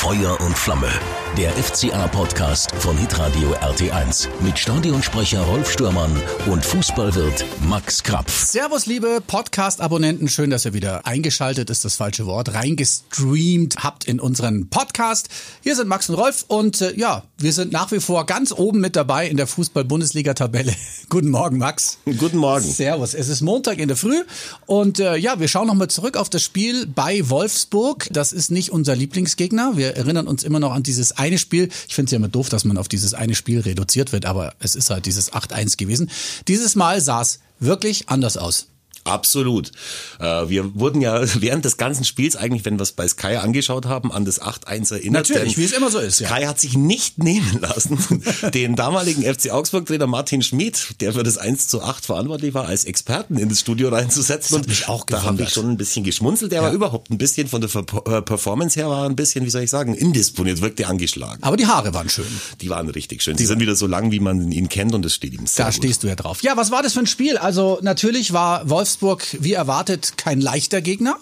Feuer und Flamme. Der FCA-Podcast von Hitradio RT1 mit Stadionsprecher Rolf Stürmann und Fußballwirt Max Krapf. Servus, liebe Podcast-Abonnenten. Schön, dass ihr wieder eingeschaltet, ist das falsche Wort, reingestreamt habt in unseren Podcast. Hier sind Max und Rolf und äh, ja, wir sind nach wie vor ganz oben mit dabei in der Fußball-Bundesliga-Tabelle. Guten Morgen, Max. Guten Morgen. Servus. Es ist Montag in der Früh und äh, ja, wir schauen nochmal zurück auf das Spiel bei Wolfsburg. Das ist nicht unser Lieblingsgegner. Wir erinnern uns immer noch an dieses eine Spiel. Ich finde es ja immer doof, dass man auf dieses eine Spiel reduziert wird, aber es ist halt dieses 8-1 gewesen. Dieses Mal sah es wirklich anders aus. Absolut. Äh, wir wurden ja während des ganzen Spiels eigentlich, wenn wir es bei Sky angeschaut haben, an das 8-1 erinnert. Natürlich, wie es immer so ist. Ja. Sky hat sich nicht nehmen lassen, den damaligen FC Augsburg-Trainer Martin Schmid, der für das 1 zu 8 verantwortlich war, als Experten in das Studio reinzusetzen. Das hat mich auch da habe ich schon ein bisschen geschmunzelt. Der ja. war überhaupt ein bisschen von der äh, Performance her war ein bisschen, wie soll ich sagen, indisponiert, wirkte angeschlagen. Aber die Haare waren schön. Die waren richtig schön. Die, die sind wieder so lang, wie man ihn kennt und das steht ihm sehr Da gut. stehst du ja drauf. Ja, was war das für ein Spiel? Also natürlich war Wolfsburg Wolfsburg wie erwartet kein leichter Gegner,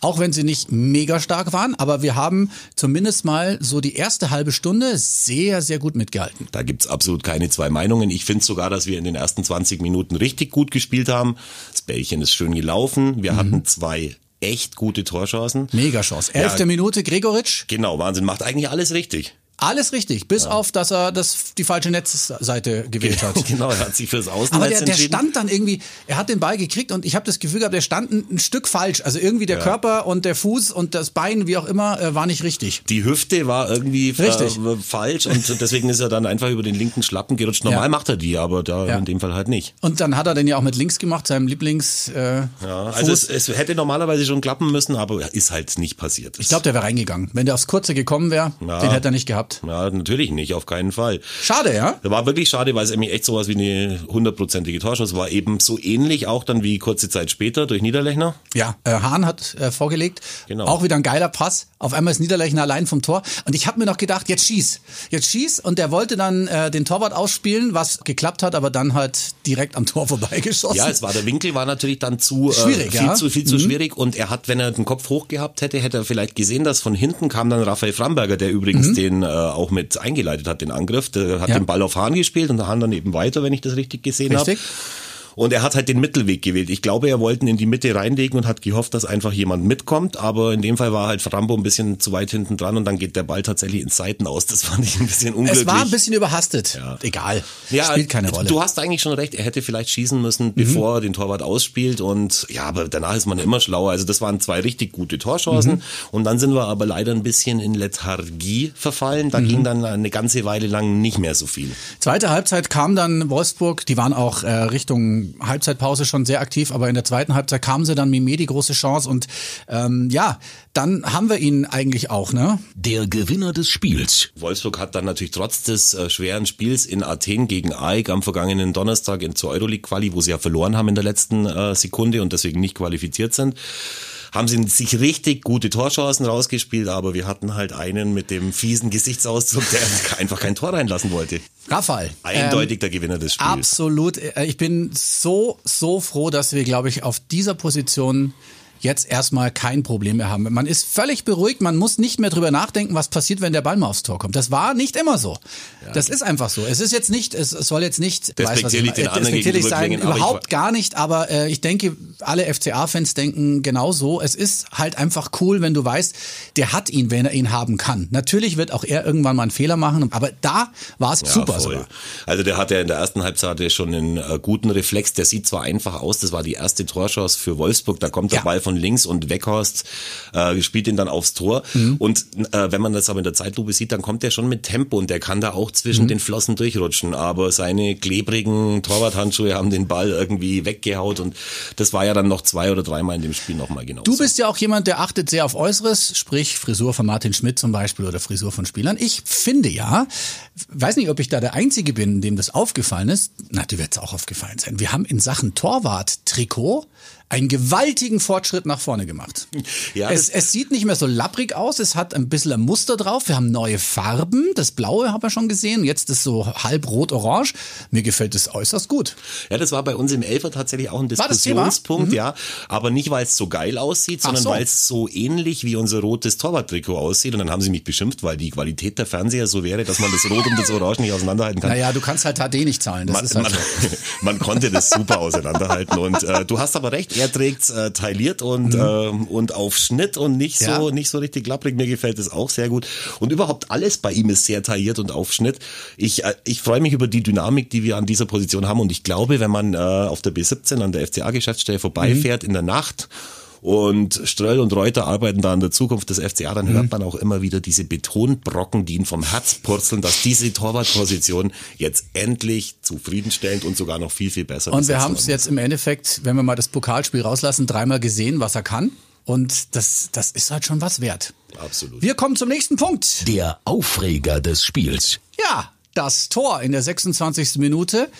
auch wenn sie nicht mega stark waren. Aber wir haben zumindest mal so die erste halbe Stunde sehr, sehr gut mitgehalten. Da gibt's absolut keine zwei Meinungen. Ich finde sogar, dass wir in den ersten 20 Minuten richtig gut gespielt haben. Das Bällchen ist schön gelaufen. Wir mhm. hatten zwei echt gute Torchancen. Mega Chance. Elfte ja, Minute, Gregoritsch. Genau, Wahnsinn. Macht eigentlich alles richtig. Alles richtig, bis ja. auf, dass er das, die falsche Netzseite gewählt hat. Genau, er hat sich fürs Außennetz Aber der, der stand dann irgendwie, er hat den Ball gekriegt und ich habe das Gefühl gehabt, der stand ein, ein Stück falsch. Also irgendwie der ja. Körper und der Fuß und das Bein, wie auch immer, äh, war nicht richtig. Die Hüfte war irgendwie äh, falsch und deswegen ist er dann einfach über den linken Schlappen gerutscht. Normal ja. macht er die, aber da in dem Fall halt nicht. Und dann hat er den ja auch mit links gemacht, seinem Lieblings. Äh, ja, also es, es, hätte normalerweise schon klappen müssen, aber ist halt nicht passiert. Ich glaube, der wäre reingegangen. Wenn der aufs Kurze gekommen wäre, den hätte er nicht gehabt. Ja, natürlich nicht, auf keinen Fall. Schade, ja? War wirklich schade, weil es nämlich echt sowas wie eine hundertprozentige Torschuss war. Eben so ähnlich auch dann wie kurze Zeit später durch Niederlechner. Ja, äh, Hahn hat äh, vorgelegt. Genau. Auch wieder ein geiler Pass. Auf einmal ist Niederlechner allein vom Tor. Und ich habe mir noch gedacht, jetzt schieß. Jetzt schieß. Und der wollte dann äh, den Torwart ausspielen, was geklappt hat, aber dann halt direkt am Tor vorbeigeschossen. Ja, es war der Winkel war natürlich dann zu äh, schwierig, viel ja? zu viel zu mhm. schwierig und er hat, wenn er den Kopf hoch gehabt hätte, hätte er vielleicht gesehen, dass von hinten kam dann Raphael Framberger, der übrigens mhm. den äh, auch mit eingeleitet hat, den Angriff. Der hat ja. den Ball auf Hahn gespielt und der Hahn dann eben weiter, wenn ich das richtig gesehen habe. Und er hat halt den Mittelweg gewählt. Ich glaube, er wollte ihn in die Mitte reinlegen und hat gehofft, dass einfach jemand mitkommt. Aber in dem Fall war halt Frambo ein bisschen zu weit hinten dran und dann geht der Ball tatsächlich ins Seiten aus. Das fand ich ein bisschen unglücklich. Es war ein bisschen überhastet. Ja. Egal. Ja, Spielt keine Rolle. Du hast eigentlich schon recht. Er hätte vielleicht schießen müssen, mhm. bevor mhm. er den Torwart ausspielt. Und ja, aber danach ist man immer schlauer. Also das waren zwei richtig gute Torchancen. Mhm. Und dann sind wir aber leider ein bisschen in Lethargie verfallen. Da mhm. ging dann eine ganze Weile lang nicht mehr so viel. Zweite Halbzeit kam dann Wolfsburg. Die waren auch äh, Richtung Halbzeitpause schon sehr aktiv, aber in der zweiten Halbzeit kam sie dann Mimé die große Chance und ähm, ja, dann haben wir ihn eigentlich auch, ne? Der Gewinner des Spiels. Wolfsburg hat dann natürlich trotz des äh, schweren Spiels in Athen gegen AEK am vergangenen Donnerstag in zur Euroleague-Quali, wo sie ja verloren haben in der letzten äh, Sekunde und deswegen nicht qualifiziert sind, haben sie sich richtig gute Torchancen rausgespielt, aber wir hatten halt einen mit dem fiesen Gesichtsausdruck, der einfach kein Tor reinlassen wollte. Rafael. Eindeutig ähm, der Gewinner des Spiels. Absolut. Äh, ich bin so, so froh, dass wir, glaube ich, auf dieser Position jetzt erstmal kein Problem mehr haben. Man ist völlig beruhigt, man muss nicht mehr drüber nachdenken, was passiert, wenn der Ball mal aufs Tor kommt. Das war nicht immer so. Ja. Das ist einfach so. Es ist jetzt nicht, es soll jetzt nicht despektierlich, weiß, despektierlich sein, überhaupt gar nicht, aber äh, ich denke, alle FCA-Fans denken genau so. Es ist halt einfach cool, wenn du weißt, der hat ihn, wenn er ihn haben kann. Natürlich wird auch er irgendwann mal einen Fehler machen, aber da war es ja, super sogar. Also der hat ja in der ersten Halbzeit schon einen äh, guten Reflex, der sieht zwar einfach aus, das war die erste Torchance für Wolfsburg, da kommt der ja. Ball von links und Weghorst äh, spielt ihn dann aufs Tor. Mhm. Und äh, wenn man das aber in der Zeitlupe sieht, dann kommt er schon mit Tempo und der kann da auch zwischen mhm. den Flossen durchrutschen. Aber seine klebrigen Torwarthandschuhe haben den Ball irgendwie weggehaut und das war ja dann noch zwei oder dreimal in dem Spiel nochmal genau. Du bist ja auch jemand, der achtet sehr auf Äußeres, sprich Frisur von Martin Schmidt zum Beispiel oder Frisur von Spielern. Ich finde ja, weiß nicht, ob ich da der Einzige bin, dem das aufgefallen ist. Na, dir wird es auch aufgefallen sein. Wir haben in Sachen Torwart-Trikot einen gewaltigen Fortschritt nach vorne gemacht. Ja, es, es sieht nicht mehr so lapprig aus, es hat ein bisschen ein Muster drauf, wir haben neue Farben, das Blaue haben wir schon gesehen, jetzt ist so halb rot-orange. Mir gefällt es äußerst gut. Ja, das war bei uns im Elfer tatsächlich auch ein? Diskussionspunkt, ja. Aber nicht, weil es so geil aussieht, sondern so. weil es so ähnlich wie unser rotes Torwarttrikot aussieht. Und dann haben sie mich beschimpft, weil die Qualität der Fernseher so wäre, dass man das Rot und das Orange nicht auseinanderhalten kann. Naja, du kannst halt HD nicht zahlen, das Man, ist halt man, so. man konnte das super auseinanderhalten und äh, du hast aber recht, er trägt's äh, tailliert und ähm, und auf Schnitt und nicht so Mhm. Ja. nicht so richtig lapprig. Mir gefällt es auch sehr gut und überhaupt alles bei ihm ist sehr tailliert und auf Schnitt. Ich äh, ich freue mich über die Dynamik, die wir an dieser Position haben und ich glaube, wenn man äh, auf der B17 an der FCA Geschäftsstelle vorbeifährt Mhm. in der Nacht und Ströll und Reuter arbeiten da an der Zukunft des FCA, dann Mhm. hört man auch immer wieder diese Betonbrocken, die ihn vom Herz purzeln, dass diese Torwartposition jetzt endlich zufriedenstellend und sogar noch viel, viel besser Und wir haben es jetzt im Endeffekt, wenn wir mal das Pokalspiel rauslassen, dreimal gesehen, was er kann. Und das, das ist halt schon was wert. ist. Absolut. Wir kommen zum nächsten Punkt. Der Aufreger des Spiels. Ja, das Tor in der 26. Minute.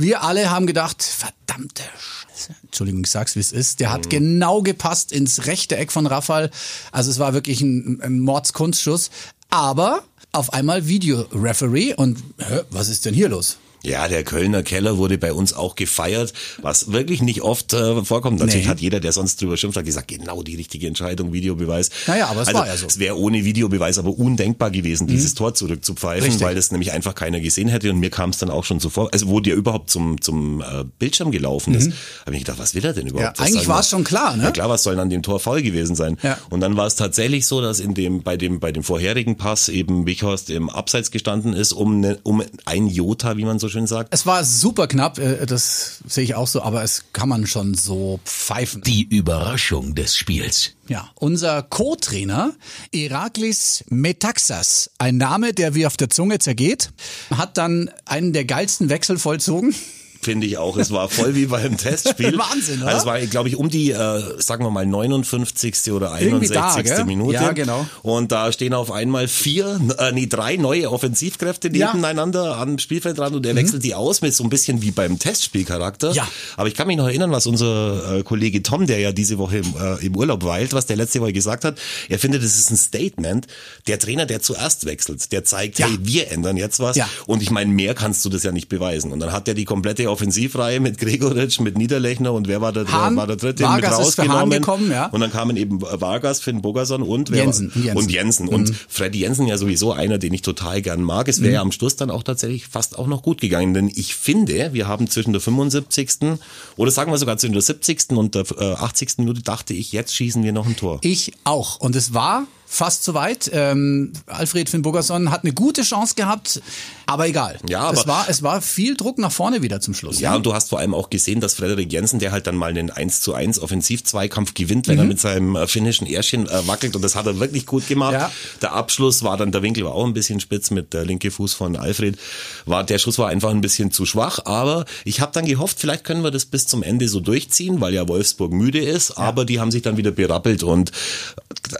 Wir alle haben gedacht, verdammte Scheiße. Entschuldigung, ich sag's wie es ist. Der hat genau gepasst ins rechte Eck von Rafael. Also es war wirklich ein, ein Mordskunstschuss. Aber auf einmal Videoreferee und hä, was ist denn hier los? Ja, der Kölner Keller wurde bei uns auch gefeiert, was wirklich nicht oft äh, vorkommt. Natürlich Nee. hat jeder, der sonst drüber schimpft, hat gesagt, genau die richtige Entscheidung, Videobeweis. Naja, aber es also, war ja so. Mhm. Es wäre ohne Videobeweis aber undenkbar gewesen, dieses Tor zurückzupfeifen, Richtig. weil das nämlich einfach keiner gesehen hätte und mir kam es dann auch schon so vor, also wo der überhaupt zum, zum äh, Bildschirm gelaufen ist, habe ich gedacht, was will er denn überhaupt? Ja, Was eigentlich war es schon klar, ne? Ja klar, was soll denn an dem Tor faul gewesen sein? Ja. Und dann war es tatsächlich so, dass in dem, bei dem, bei dem vorherigen Pass eben Wichhorst im Abseits gestanden ist, um, ne, um ein Jota, wie man so schön sagt. Es war super knapp, äh, das sehe ich auch so, aber es kann man schon so pfeifen. Die Überraschung des Spiels. Ja, unser Co-Trainer Iraklis Metaxas, ein Name, der wie auf der Zunge zergeht, hat dann einen der geilsten Wechsel vollzogen. Finde ich auch. Es war voll wie beim Testspiel. Wahnsinn, oder? Also es war, glaube ich, um die, äh, sagen wir mal, 59. oder Irgendwie 61. da? Minute. Ja, genau. Und da stehen auf einmal vier, äh, nee, drei neue Offensivkräfte Ja. Mhm. nebeneinander am Spielfeldrand und er wechselt die aus mit so ein bisschen wie beim Testspielcharakter. Ja. Aber ich kann mich noch erinnern, was unser äh, Kollege Tom, der ja diese Woche im, äh, im Urlaub weilt, was der letzte Woche gesagt hat. Er findet, es ist ein Statement. Der Trainer, der zuerst wechselt, der zeigt, Ja. hey, wir ändern jetzt was. Ja. Und ich meine, mehr kannst du das ja nicht beweisen. Und dann hat er die komplette Offensivreihe mit Gregoritsch, mit Niederlechner und wer war der, Hahn. war der dritte Vargas mit rausgenommen. gekommen, ja. Und dann kamen eben Vargas, Finn Bogerson und wer Jensen. Und Jensen. und Jensen. Und Mhm. Freddy Jensen ja sowieso einer, den ich total gern mag. Es wäre ja am Schluss dann auch tatsächlich fast auch noch gut gegangen, denn ich finde, wir haben zwischen der 75. oder sagen wir sogar zwischen der 70. und der äh, 80. Minute dachte ich, jetzt schießen wir noch ein Tor. Ich auch. Und es war fast soweit. Ähm, Alfred Finn Bogerson hat eine gute Chance gehabt, aber egal. Ja, aber- es war, es war viel Druck nach vorne wieder zum Schluss. Ja, und du hast vor allem auch gesehen, dass Frederik Jensen, der halt dann mal einen 1 zu 1 Offensiv-Zweikampf gewinnt, wenn er mit seinem äh, finnischen Ärschchen äh, wackelt und das hat er wirklich gut gemacht. Ja. Der Abschluss war dann, der Winkel war auch ein bisschen spitz mit der linke Fuß von Alfred. War, der Schuss war einfach ein bisschen zu schwach, aber ich habe dann gehofft, vielleicht können wir das bis zum Ende so durchziehen, weil ja Wolfsburg müde ist, aber die haben sich dann wieder berappelt und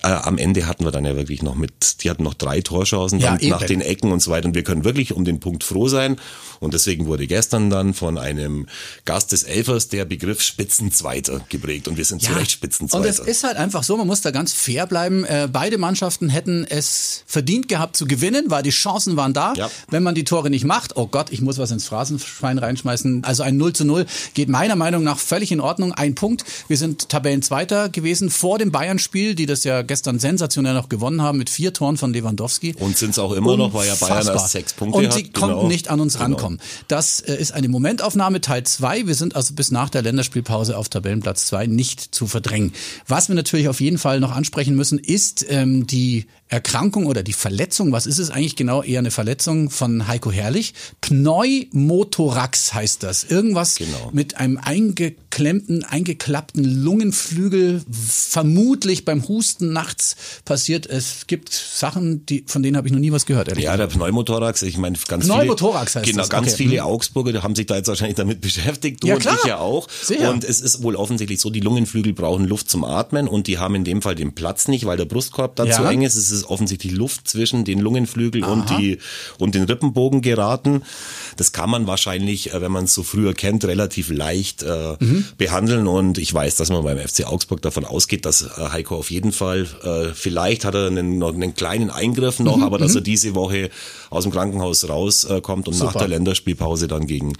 äh, am Ende hatten wir dann ja wirklich noch mit, die hatten noch drei Torchancen Ja, nach den Ecken und so weiter und wir können wirklich um den Punkt froh sein und deswegen wurde gestern dann von einem Gast des Elfers der Begriff Spitzenzweiter geprägt und wir sind zu Recht Und Spitzenzweiter. es ist halt einfach so, man muss da ganz fair bleiben. Äh, beide Mannschaften hätten es verdient gehabt zu gewinnen, weil die Chancen waren da. Ja. Wenn man die Tore nicht macht, oh Gott, ich muss was ins Phrasenschwein reinschmeißen. Also ein 0 zu 0 geht meiner Meinung nach völlig in Ordnung. Ein Punkt. Wir sind Tabellenzweiter gewesen vor dem Bayern-Spiel, die das ja gestern sensationell noch gewonnen haben mit vier Toren von Lewandowski. Und sind's auch immer noch, weil ja Bayern Unfassbar. erst sechs Punkte Und hat. sie Genau. konnten nicht an uns Genau. rankommen. Das äh, ist eine Momentaufnahme, Teil 2. Wir sind also bis nach der Länderspielpause auf Tabellenplatz 2 nicht zu verdrängen. Was wir natürlich auf jeden Fall noch ansprechen müssen, ist ähm, die Erkrankung oder die Verletzung. Was ist es eigentlich genau? Eher eine Verletzung von Heiko Herrlich. Pneumothorax heißt das. Irgendwas Genau. mit einem eingeklemmten, eingeklappten Lungenflügel, vermutlich beim Husten nachts passiert. Es gibt Sachen, die, von denen habe ich noch nie was gehört. Ehrlich. Ja, der Pneumothorax, ich meine, ganz Pneumothorax viele, heißt genau, das. ganz Okay. viele Mhm. Augsburger haben sich da jetzt wahrscheinlich damit beschäftigt. Du Ja, und ich ja auch. Sehr. Und es ist wohl offensichtlich so, die Lungenflügel brauchen Luft zum Atmen und die haben in dem Fall den Platz nicht, weil der Brustkorb da Ja. zu eng ist. Es ist offensichtlich Luft zwischen den Lungenflügel und die, und den Rippenbogen geraten. Das kann man wahrscheinlich, äh, wenn man es so früher kennt, relativ leicht äh, Mhm. behandeln und ich weiß, dass man beim FC Augsburg davon ausgeht, dass äh, Heiko auf jeden Fall, äh, vielleicht hat er einen, noch einen kleinen Eingriff noch, Mhm, aber dass er diese Woche aus dem Krankenhaus rauskommt äh, und nach Super. der Länderspielpause dann gegen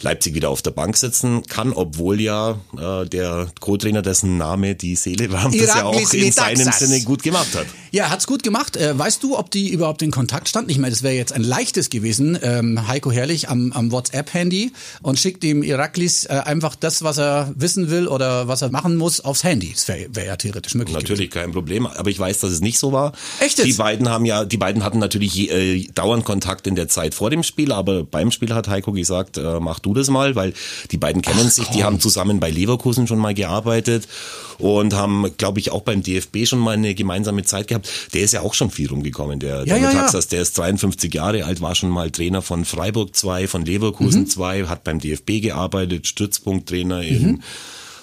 Leipzig wieder auf der Bank sitzen kann, obwohl ja äh, der Co-Trainer, dessen Name die Seele wärmt, das ja auch in seinem. Sinne gut gemacht hat. Ja, hat's gut gemacht. Äh, weißt du, ob die überhaupt in Kontakt standen? Ich meine, das wäre jetzt ein leichtes gewesen. Ähm, Heiko Herrlich am, am WhatsApp-Handy und schickt dem Iraklis äh, einfach das, was er wissen will oder was er machen muss, aufs Handy. Das wäre wär ja theoretisch möglich Natürlich kein Problem, aber ich weiß, dass es nicht so war. Echt? Die beiden haben ja, die beiden hatten natürlich äh, dauernd Kontakt in der Zeit vor dem Spiel, aber beim Spiel hat Heiko gesagt, äh, mach du das mal, weil die beiden kennen sich, die haben zusammen bei Leverkusen schon mal gearbeitet und haben, glaube ich, auch beim DFB schon mal eine gemeinsame Zeit gehabt. Der ist ja auch schon viel rumgekommen, der, der Ja, ja. Metaxas, der ist 53 Jahre alt, war schon mal Trainer von Freiburg 2, von Mhm. Leverkusen 2, hat beim DFB gearbeitet, Stützpunkttrainer in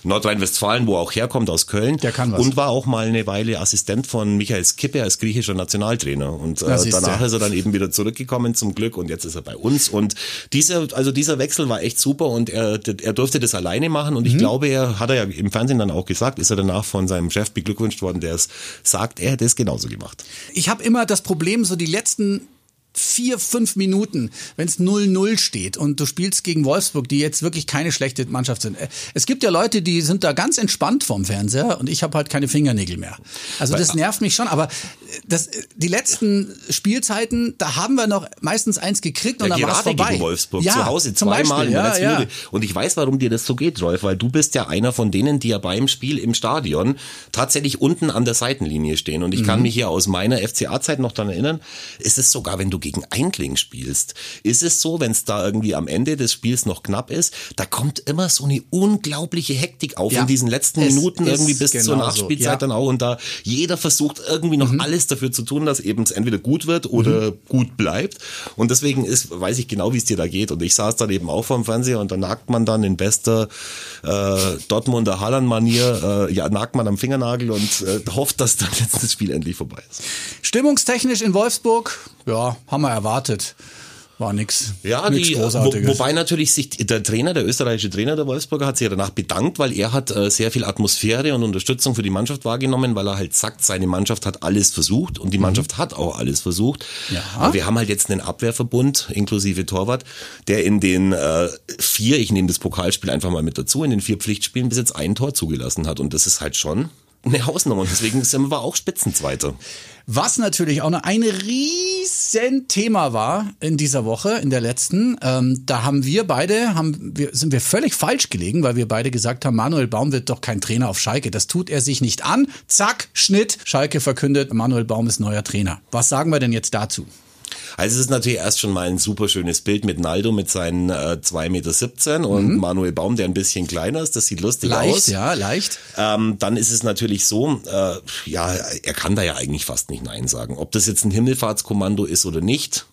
Nordrhein-Westfalen, wo er auch herkommt, aus Köln. Mhm. Der kann was. Und war auch mal eine Weile Assistent von Michael Skippe als griechischer Nationaltrainer. Und äh, danach ist er dann eben wieder zurückgekommen zum Glück und jetzt ist er bei uns. Und dieser, also dieser Wechsel war echt super und er, er durfte das alleine machen. Und Mhm. ich glaube, er hat er ja im Fernsehen dann auch gesagt, ist er danach von seinem Chef beglückwünscht worden, der es sagt, er hätte es genauso gemacht. Ich habe immer das Problem, so die letzten vier, fünf Minuten, wenn es 0-0 steht und du spielst gegen Wolfsburg, die jetzt wirklich keine schlechte Mannschaft sind. Äh, Es gibt ja Leute, die sind da ganz entspannt vorm Fernseher und ich habe halt keine Fingernägel mehr. Also das nervt mich schon, aber das, die letzten Spielzeiten, da haben wir noch meistens eins gekriegt und Ja, dann war es vorbei. gegen Wolfsburg ja, zu Hause zweimal in der letzten ja. Minute. Und ich weiß, warum dir das so geht, Rolf, weil du bist ja einer von denen, die ja beim Spiel im Stadion tatsächlich unten an der Seitenlinie stehen. Und ich Mhm. kann mich hier aus meiner FCA-Zeit noch daran erinnern, ist es sogar, wenn du gegen Eindling spielst, ist es so, wenn es da irgendwie am Ende des Spiels noch knapp ist, da kommt immer so eine unglaubliche Hektik auf Ja, in diesen letzten Minuten irgendwie bis zur genauso, Nachspielzeit ja. dann auch. Und da jeder versucht irgendwie noch alles dafür zu tun, dass eben es entweder gut wird oder gut bleibt. Und deswegen ist, weiß ich genau, wie es dir da geht. Und ich saß dann eben auch vorm Fernseher und da nagt man dann in bester äh, Dortmunder Haaland-Manier, äh, ja, nagt man am Fingernagel und äh, hofft, dass dann jetzt das Spiel endlich vorbei ist. Stimmungstechnisch in Wolfsburg, ja, haben wir erwartet. War nix. Ja, nix die, wo, Großartiges. wobei natürlich sich der Trainer, der österreichische Trainer der Wolfsburger hat sich ja danach bedankt, weil er hat äh, sehr viel Atmosphäre und Unterstützung für die Mannschaft wahrgenommen, weil er halt sagt, seine Mannschaft hat alles versucht und die Mannschaft hat auch alles versucht. Ja. Aber wir haben halt jetzt einen Abwehrverbund inklusive Torwart, der in den äh, vier, ich nehme das Pokalspiel einfach mal mit dazu, in den vier Pflichtspielen bis jetzt ein Tor zugelassen hat und das ist halt schon eine Hausnummer deswegen sind wir auch Spitzenzweiter. Was natürlich auch noch ein riesen Thema war in dieser Woche, in der letzten. Ähm, da haben wir beide, haben wir, sind wir völlig falsch gelegen, weil wir beide gesagt haben, Manuel Baum wird doch kein Trainer auf Schalke. Das tut er sich nicht an. Zack, Schnitt. Schalke verkündet, Manuel Baum ist neuer Trainer. Was sagen wir denn jetzt dazu? Also es ist natürlich erst schon mal ein super schönes Bild mit Naldo mit seinen äh, 2,17 Meter und Manuel Baum, der ein bisschen kleiner ist. Das sieht lustig Mhm. Leicht, aus. ja, leicht. Ähm, dann ist es natürlich so, äh, ja, er kann da ja eigentlich fast nicht Nein sagen. Ob das jetzt ein Himmelfahrtskommando ist oder nicht,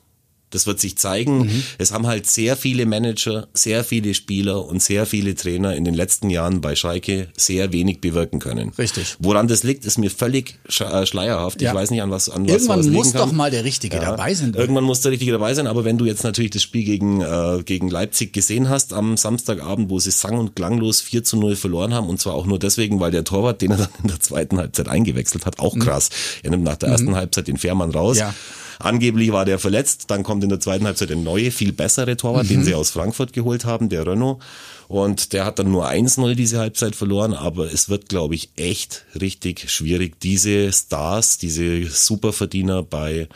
das wird sich zeigen. Mhm. Es haben halt sehr viele Manager, sehr viele Spieler und sehr viele Trainer in den letzten Jahren bei Schalke sehr wenig bewirken können. Richtig. Woran das liegt, ist mir völlig äh, schleierhaft. Ja. Ich weiß nicht, an was an was Irgendwann liegen muss kann. doch mal der Richtige dabei sein. Irgendwann muss der Richtige dabei sein, aber wenn du jetzt natürlich das Spiel gegen, äh, gegen Leipzig gesehen hast am Samstagabend, wo sie sang- und klanglos 4 zu 0 verloren haben und zwar auch nur deswegen, weil der Torwart, den er dann in der zweiten Halbzeit eingewechselt hat, auch krass. Er nimmt nach der ersten Halbzeit den Fährmann raus. Mhm. Ja. Angeblich war der verletzt, dann kommt in der zweiten Halbzeit der neue, viel bessere Torwart, Mhm. den sie aus Frankfurt geholt haben, der Renault. Und der hat dann nur 1-0 diese Halbzeit verloren, aber es wird, glaube ich, echt richtig schwierig, diese Stars, diese Superverdiener bei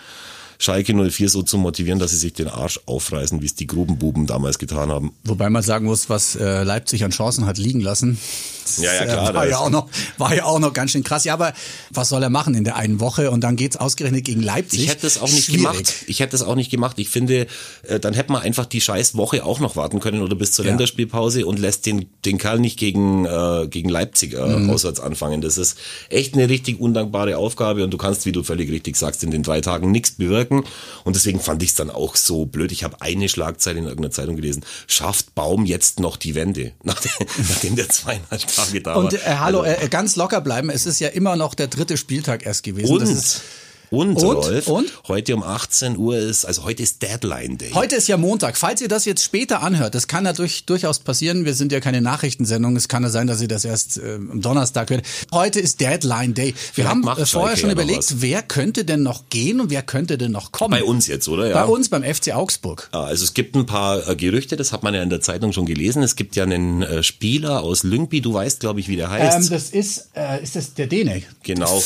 Schalke 04 so zu motivieren, dass sie sich den Arsch aufreißen, wie es die Grubenbuben damals getan haben. Wobei man sagen muss, was äh, Leipzig an Chancen hat liegen lassen. Ja, ja, klar. Äh, war, ja auch noch, war ja auch noch ganz schön krass. Ja, aber was soll er machen in der einen Woche? Und dann geht's ausgerechnet gegen Leipzig. Ich hätte es auch nicht Schwierig. gemacht. Ich hätte es auch nicht gemacht. Ich finde, äh, dann hätte man einfach die scheiß Woche auch noch warten können oder bis zur Ja. Länderspielpause und lässt den, den Kerl nicht gegen, äh, gegen Leipzig äh, Mhm. auswärts anfangen. Das ist echt eine richtig undankbare Aufgabe und du kannst, wie du völlig richtig sagst, in den drei Tagen nichts bewirken. Und deswegen fand ich es dann auch so blöd. Ich habe eine Schlagzeile in irgendeiner Zeitung gelesen. Schafft Baum jetzt noch die Wende? Nachdem, nachdem der zweieinhalb Tage da Und war. äh, hallo, Also, äh, ganz locker bleiben. Es ist ja immer noch der dritte Spieltag erst gewesen. Das und, ist, und, Und? Rolf, Und? heute um 18 Uhr ist, also heute ist Deadline Day. Heute ist ja Montag. Falls ihr das jetzt später anhört, das kann ja durch, durchaus passieren. Wir sind ja keine Nachrichtensendung. Es kann ja sein, dass ihr das erst äh, am Donnerstag hört. Heute ist Deadline Day. Wir Vielleicht haben äh, vorher Schalke schon überlegt, wer könnte denn noch gehen und wer könnte denn noch kommen. Bei uns jetzt, oder? Ja. Bei uns beim FC Augsburg. Ja, Also es gibt ein paar äh, Gerüchte, das hat man ja in der Zeitung schon gelesen. Es gibt ja einen äh, Spieler aus Lyngby, du weißt, glaube ich, wie der heißt. Ähm, das ist, äh, ist das der Däne? genau.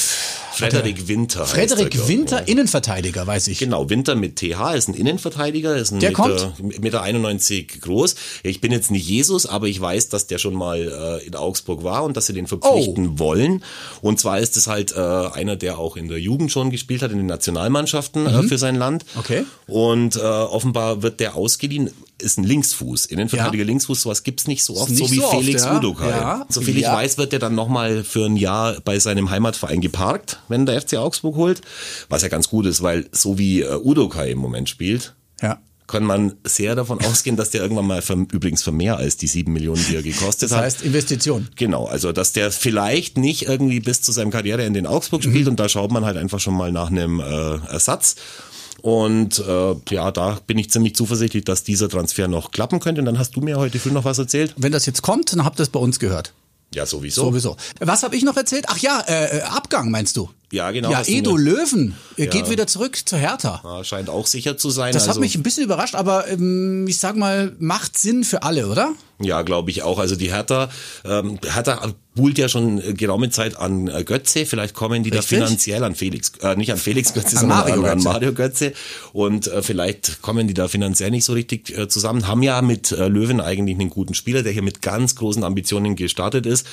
Frederik Winter. er, Frederik. Winter, Innenverteidiger, weiß ich. Genau, Winter mit TH ist ein Innenverteidiger, ist ein Der Meter, Meter 91 groß. Ich bin jetzt nicht Jesus, aber ich weiß, dass der schon mal äh, in Augsburg war und dass sie den verpflichten Oh. wollen. Und zwar ist es halt äh, einer, der auch in der Jugend schon gespielt hat, in den Nationalmannschaften äh, für sein Land. Mhm. Okay. Und äh, offenbar wird der ausgeliehen, ist ein Linksfuß. Innenverteidiger Ja. Linksfuß, sowas gibt's nicht so oft, nicht so wie so oft, Felix ja. Udokai. Ja. Soviel ich Ja. weiß, wird der dann nochmal für ein Jahr bei seinem Heimatverein geparkt, wenn der FC Augsburg holt. Was ja ganz gut ist, weil so wie äh, Udokai im Moment spielt, Ja. kann man sehr davon ausgehen, dass der irgendwann mal für, übrigens für mehr als die sieben Millionen, die er gekostet Das hat. heißt Investition. Genau, also dass der vielleicht nicht irgendwie bis zu seinem Karriere in den Augsburg spielt Mhm. und da schaut man halt einfach schon mal nach einem äh, Ersatz. Und äh, ja, da bin ich ziemlich zuversichtlich, dass dieser Transfer noch klappen könnte. Und dann hast du mir heute früh noch was erzählt. Wenn das jetzt kommt, dann habt ihr es bei uns gehört. Ja, sowieso. Sowieso. Was habe ich noch erzählt? Ach ja, äh, äh, Abgang meinst du? Ja, genau, Ja, Edo Löwen Ja. geht wieder zurück zu Hertha. Ja, scheint auch sicher zu sein. Das also, hat mich ein bisschen überrascht, aber ähm, ich sag mal, macht Sinn für alle, oder? Ja, glaube ich auch. Also die Hertha, ähm, Hertha buhlt ja schon äh, geraume Zeit an äh, Götze. Vielleicht kommen die Richtig. da finanziell an Felix, äh, nicht an Felix Götze, An sondern Mario an, an. Mario Götze. Und äh, vielleicht kommen die da finanziell nicht so richtig äh, zusammen. Haben ja mit äh, Löwen eigentlich einen guten Spieler, der hier mit ganz großen Ambitionen gestartet ist.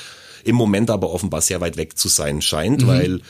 Im Moment aber offenbar sehr weit weg zu sein scheint, Mhm. weil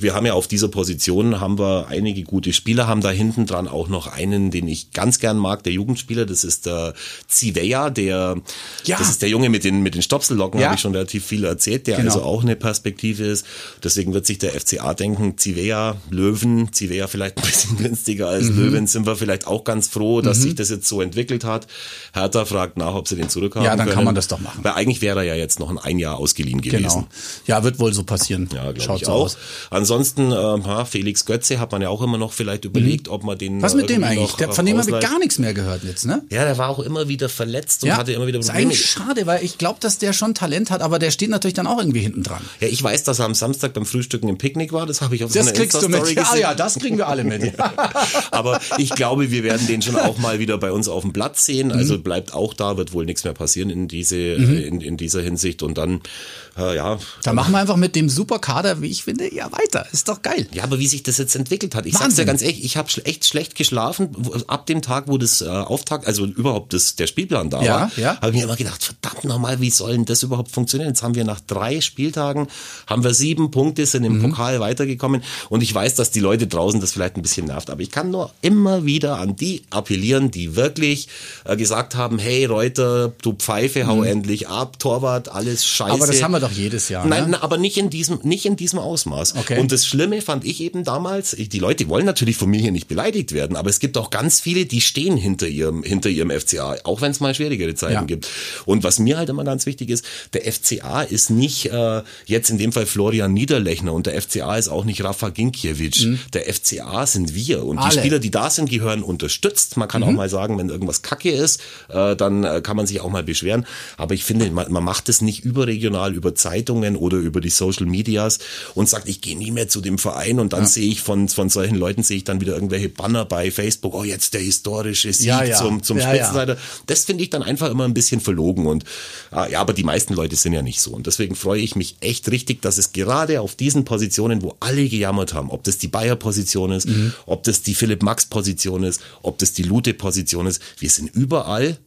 wir haben ja auf dieser Position haben wir einige gute Spieler, haben da hinten dran auch noch einen, den ich ganz gern mag, der Jugendspieler, das ist der Ziveya, der, Ja. das ist der Junge mit den, mit den Stopsellocken, Ja. habe ich schon relativ viel erzählt, der Genau. also auch eine Perspektive ist. Deswegen wird sich der FCA denken, Zivea, Löwen, Zivea vielleicht ein bisschen günstiger als Mhm. Löwen, sind wir vielleicht auch ganz froh, dass sich das jetzt so entwickelt hat. Hertha fragt nach, ob sie den zurückhaben Ja, dann kann können. man das doch machen. Weil eigentlich wäre er ja jetzt noch ein, ein Jahr ausgeliehen gewesen. Genau. Ja, wird wohl so passieren. Ja, glaube Schaut ich so auch. aus. Ansonsten, ähm, Felix Götze hat man ja auch immer noch vielleicht überlegt, ob man den. Mhm. Was äh, mit dem irgendwie eigentlich? Der, äh, von dem habe ich ausleiht. gar nichts mehr gehört jetzt, ne? Ja, der war auch immer wieder verletzt und hatte immer wieder ist Probleme. eigentlich schade, weil ich glaube, dass der schon Talent hat, aber der steht natürlich dann auch irgendwie hinten dran. Ja, ich weiß, dass er am Samstag beim Frühstücken im Picknick war. Das habe ich auf Das seiner kriegst du mit. Insta-Story Ja, gesehen. ja, das kriegen wir alle mit. Aber ich glaube, wir werden den schon auch mal wieder bei uns auf dem Platz sehen. Also Mhm. bleibt auch da, wird wohl nichts mehr passieren in diese äh, in, in dieser Hinsicht. Und dann, äh, ja. Da machen wir einfach mit dem Superkader, wie ich finde, ja weiter. Ist doch geil. Ja, aber wie sich das jetzt entwickelt hat. Ich sag's Wahnsinn. dir ganz ehrlich, ich habe echt schlecht geschlafen. Ab dem Tag, wo das äh, Auftakt, also überhaupt das, der Spielplan da Ja, war, ja. habe ich mir immer gedacht, verdammt nochmal, wie soll denn das überhaupt funktionieren? Jetzt haben wir nach drei Spieltagen, haben wir sieben Punkte, sind im Mhm. Pokal weitergekommen. Und ich weiß, dass die Leute draußen das vielleicht ein bisschen nervt. Aber ich kann nur immer wieder an die appellieren, die wirklich äh, gesagt haben, hey Reuter, du Pfeife, hau endlich ab, Torwart, alles scheiße. Mhm. Aber das haben wir doch jedes Jahr. Nein, ne? aber nicht in diesem, nicht in diesem Ausmaß. Okay. Und das Schlimme fand ich eben damals, ich, die Leute wollen natürlich von mir hier nicht beleidigt werden, aber es gibt auch ganz viele, die stehen hinter ihrem, hinter ihrem FCA, auch wenn es mal schwierigere Zeiten Ja. gibt. Und was mir halt immer ganz wichtig ist, der FCA ist nicht äh, jetzt in dem Fall Florian Niederlechner und der FCA ist auch nicht Rafa Ginkiewicz. Der FCA sind wir und Mhm. Alle. Mhm. die Spieler, die da sind, gehören unterstützt. Man kann auch mal sagen, wenn irgendwas Kacke ist, äh, dann äh, kann man sich auch mal beschweren. Aber ich finde, man, man macht es nicht überregional, über Zeitungen oder über die Social Medias und sagt, ich gehe nie mehr zu dem Verein und dann ja. sehe ich von, von solchen Leuten sehe ich dann wieder irgendwelche Banner bei Facebook, oh jetzt der historische Sieg ja, ja. zum, zum Spitzenreiter. Das finde ich dann einfach immer ein bisschen verlogen und äh, ja, aber die meisten Leute sind ja nicht so und deswegen freue ich mich echt richtig, dass es gerade auf diesen Positionen, wo alle gejammert haben, ob das die Bayer-Position ist, mhm. ob das die Philipp-Max-Position ist, ob das die Lute-Position ist, wir sind überall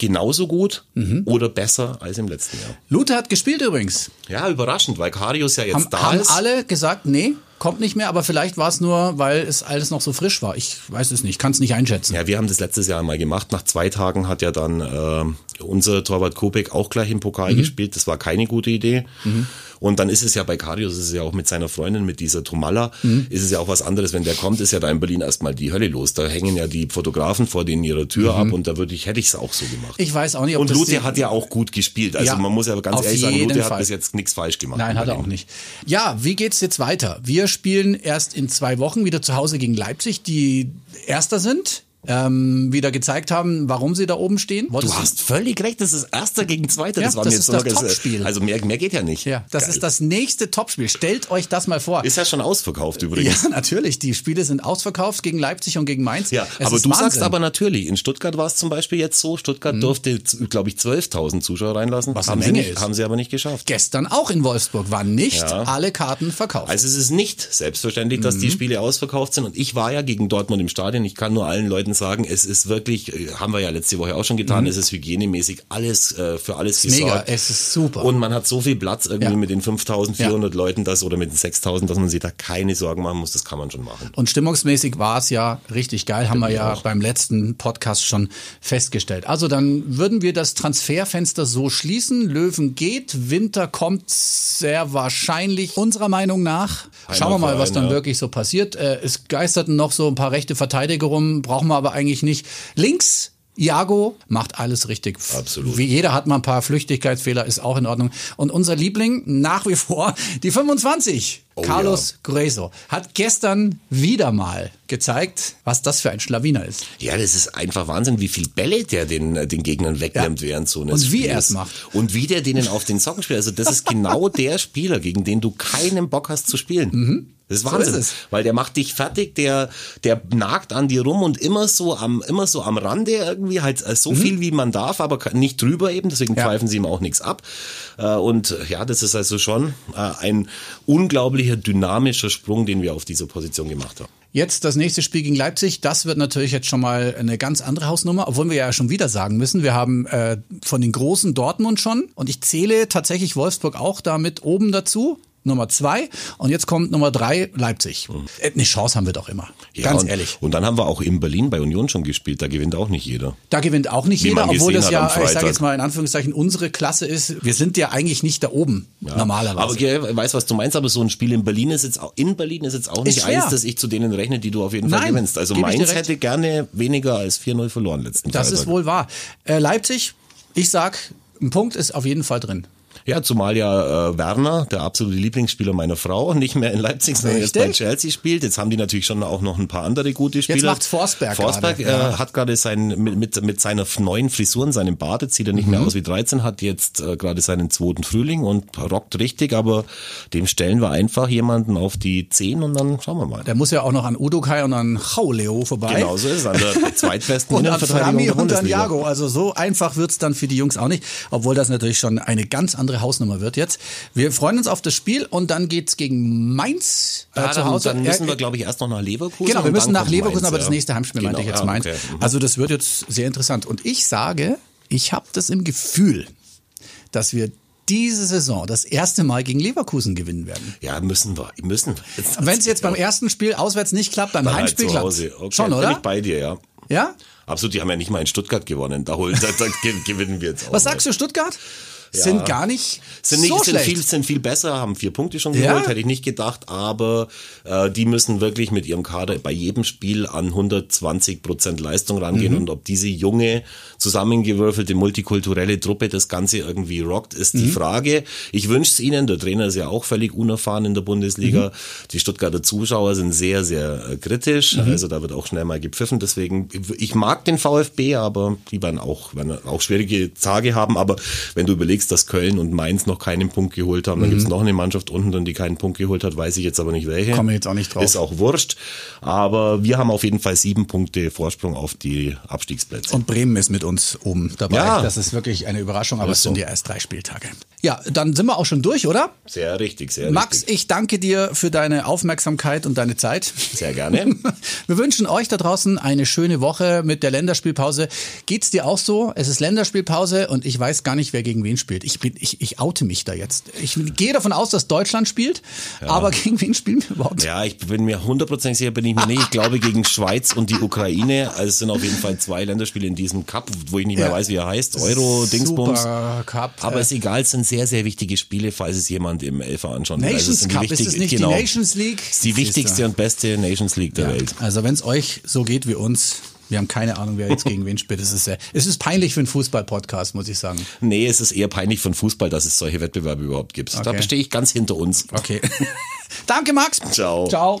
genauso gut mhm. oder besser als im letzten Jahr. Luther hat gespielt übrigens. Ja, überraschend, weil Karius ja jetzt haben, da haben ist. Haben alle gesagt, nee, kommt nicht mehr, aber vielleicht war es nur, weil es alles noch so frisch war. Ich weiß es nicht, kann es nicht einschätzen. Ja, wir haben das letztes Jahr mal gemacht. Nach zwei Tagen hat ja dann äh, unser Torwart Kubek auch gleich im Pokal mhm. gespielt. Das war keine gute Idee. Mhm. Und dann ist es ja bei Karius, ist es ja auch mit seiner Freundin, mit dieser Tomalla, mhm. ist es ja auch was anderes. Wenn der kommt, ist ja da in Berlin erstmal die Hölle los. Da hängen ja die Fotografen vor denen ihrer Tür mhm. ab und da würde ich, hätte ich es auch so gemacht. Ich weiß auch nicht, ob Und Lute hat ja auch gut gespielt. Also ja, man muss ja ganz ehrlich sagen, Lute Fall. hat bis jetzt nichts falsch gemacht. Nein, hat er auch nicht. Ja, wie geht's jetzt weiter? Wir spielen erst in zwei Wochen wieder zu Hause gegen Leipzig, die Erster sind ähm, wieder gezeigt haben, warum sie da oben stehen. Wolltest du hast völlig recht, das ist Erster gegen Zweiter. Ja, das war das mir ist das Topspiel. Also mehr, mehr geht ja nicht. Ja, das Geil. ist das nächste Topspiel. Stellt euch das mal vor. Ist ja schon ausverkauft übrigens. Ja, natürlich. Die Spiele sind ausverkauft gegen Leipzig und gegen Mainz. Ja, es aber du Wahnsinn. sagst aber natürlich, in Stuttgart war es zum Beispiel jetzt so, Stuttgart mhm. durfte, glaube ich, 12.000 Zuschauer reinlassen. Was haben sie nicht, ist. Haben sie aber nicht geschafft. Gestern auch in Wolfsburg waren nicht ja. alle Karten verkauft. Also es ist nicht selbstverständlich, dass mhm. die Spiele ausverkauft sind. Und ich war ja gegen Dortmund im Stadion. Ich kann nur allen Leuten sagen, es ist wirklich, äh, haben wir ja letzte Woche auch schon getan, mhm. es ist hygienemäßig alles äh, für alles gesorgt. Mega, es ist super. Und man hat so viel Platz irgendwie ja. mit den 5400 ja. Leuten das oder mit den 6000, dass man sich da keine Sorgen machen muss, das kann man schon machen. Und stimmungsmäßig war es ja richtig geil, Stimmt haben wir ja auch. beim letzten Podcast schon festgestellt. Also dann würden wir das Transferfenster so schließen, Löwen geht, Winter kommt sehr wahrscheinlich unserer Meinung nach. Schauen wir mal, was dann wirklich so passiert. Äh, es geisterten noch so ein paar rechte Verteidiger rum, brauchen wir aber eigentlich nicht. Links Iago macht alles richtig. Absolut. Wie jeder hat mal ein paar Flüchtigkeitsfehler, ist auch in Ordnung. Und unser Liebling nach wie vor die 25. Oh, Carlos ja. Grueso hat gestern wieder mal gezeigt, was das für ein Schlawiner ist. Ja, das ist einfach Wahnsinn, wie viel Bälle der den, den Gegnern wegnimmt ja. während so eines Und wie er es macht. Und wie der denen auf den Socken spielt. Also das ist genau der Spieler, gegen den du keinen Bock hast zu spielen. Mhm. Das ist Wahnsinn, so ist weil der macht dich fertig, der der nagt an dir rum und immer so am immer so am Rande irgendwie halt äh, so mhm. viel wie man darf, aber nicht drüber eben, deswegen ja. pfeifen sie ihm auch nichts ab. Äh, und ja, das ist also schon äh, ein unglaublicher dynamischer Sprung, den wir auf dieser Position gemacht haben. Jetzt das nächste Spiel gegen Leipzig, das wird natürlich jetzt schon mal eine ganz andere Hausnummer, obwohl wir ja schon wieder sagen müssen, wir haben äh, von den großen Dortmund schon und ich zähle tatsächlich Wolfsburg auch damit oben dazu. Nummer zwei und jetzt kommt Nummer drei Leipzig. Mhm. Eine Chance haben wir doch immer, ja, ganz und, ehrlich. Und dann haben wir auch in Berlin bei Union schon gespielt, da gewinnt auch nicht jeder. Da gewinnt auch nicht Wie jeder, obwohl das ja, ich sage jetzt mal in Anführungszeichen, unsere Klasse ist. Wir sind ja eigentlich nicht da oben, ja. normalerweise. Aber ich weiß, was du meinst, aber so ein Spiel in Berlin ist jetzt auch, in Berlin ist jetzt auch nicht eins, dass ich zu denen rechne, die du auf jeden Fall Nein, gewinnst. Also Mainz hätte gerne weniger als 4-0 verloren letzten Das Freitag. ist wohl wahr. Äh, Leipzig, ich sag, ein Punkt ist auf jeden Fall drin. Ja, zumal ja äh, Werner, der absolute Lieblingsspieler meiner Frau, nicht mehr in Leipzig, sondern Richtig? jetzt bei Chelsea spielt. Jetzt haben die natürlich schon auch noch ein paar andere gute Spieler. Jetzt macht's Forsberg Forsberg gerade, äh, ja. hat gerade sein mit, mit, mit seiner neuen Frisur und seinem Bart, jetzt sieht er nicht mhm. mehr aus wie 13, hat jetzt äh, gerade seinen zweiten Frühling und rockt richtig, aber dem stellen wir einfach jemanden auf die 10 und dann schauen wir mal. Der muss ja auch noch an Udokai und an Chauleo vorbei. Genau so ist es, an der zweitbesten und an Frami und an Jago. Also so einfach wird's dann für die Jungs auch nicht, obwohl das natürlich schon eine ganz andere Hausnummer wird jetzt. Wir freuen uns auf das Spiel und dann geht's gegen Mainz äh, ja, zu Hause. Dann müssen wir, glaube ich, erst noch nach Leverkusen. Genau, wir müssen nach Leverkusen, Mainz, aber das nächste Heimspiel genau, meinte ich jetzt Mainz. Okay. Mhm. Also das wird jetzt sehr interessant. Und ich sage, ich habe das im Gefühl, dass wir diese Saison das erste Mal gegen Leverkusen gewinnen werden. Ja, müssen wir. Müssen Wenn es jetzt beim ersten Spiel auswärts nicht klappt, dann, dann Heimspiel halt klappt. Okay. Schon, oder? Bin ich bei dir, ja. Ja? Absolut, die haben ja nicht mal in Stuttgart gewonnen. Da, holen, da, da gewinnen wir jetzt auch. Was sagst du, Stuttgart? Ja. sind gar nicht sind nicht, so sind schlecht. viel sind viel besser, haben vier Punkte schon geholt, ja? hätte ich nicht gedacht, aber äh, die müssen wirklich mit ihrem Kader bei jedem Spiel an 120 Prozent Leistung rangehen mhm. und ob diese junge zusammengewürfelte multikulturelle Truppe das Ganze irgendwie rockt, ist mhm. die Frage. Ich wünsche es ihnen. Der Trainer ist ja auch völlig unerfahren in der Bundesliga. Mhm. Die Stuttgarter Zuschauer sind sehr sehr äh, kritisch, mhm. also da wird auch schnell mal gepfiffen. Deswegen ich mag den VfB, aber die werden auch werden auch schwierige Tage haben. Aber wenn du überlegst überlegst, dass Köln und Mainz noch keinen Punkt geholt haben, dann gibt's noch eine Mannschaft unten, die keinen Punkt geholt hat, weiß ich jetzt aber nicht welche. Komme jetzt auch nicht drauf. Ist auch wurscht. Aber wir haben auf jeden Fall sieben Punkte Vorsprung auf die Abstiegsplätze. Und Bremen ist mit uns oben dabei. Ja. Das ist wirklich eine Überraschung, aber es sind so. ja erst drei Spieltage. Ja, dann sind wir auch schon durch, oder? sehr richtig, sehr Max, richtig. ich danke dir für deine Aufmerksamkeit und deine Zeit. Sehr gerne. Wir wünschen euch da draußen eine schöne Woche mit der Länderspielpause. Geht's dir auch so? Es ist Länderspielpause und ich weiß gar nicht, wer gegen wen spielt. Ich bin, ich, ich oute mich da jetzt. Ich gehe davon aus, dass Deutschland spielt, aber gegen wen spielen wir überhaupt? Ja, ich bin mir hundertprozentig sicher, bin ich mir nicht. Ich glaube gegen Schweiz und die Ukraine. Also es sind auf jeden Fall zwei Länderspiele in diesem Cup, wo ich nicht mehr Ja. weiß, wie er heißt. Euro, Dingsbums. Cup. Aber Äh, ist egal, es sind sehr, sehr wichtige Spiele, falls es jemand im Elfer anschauen will. Nations Also sind die Cup, ist es nicht genau. die Nations League? Ist die wichtigste und beste Nations League der Welt. Also wenn es euch so geht wie uns, wir haben keine Ahnung, wer jetzt gegen wen spielt. Es ist, sehr, es ist peinlich für einen Fußball-Podcast, muss ich sagen. Nee, es ist eher peinlich von Fußball, dass es solche Wettbewerbe überhaupt gibt. Da Okay. stehe ich ganz hinter uns. Okay. Danke, Max. Ciao. Ciao.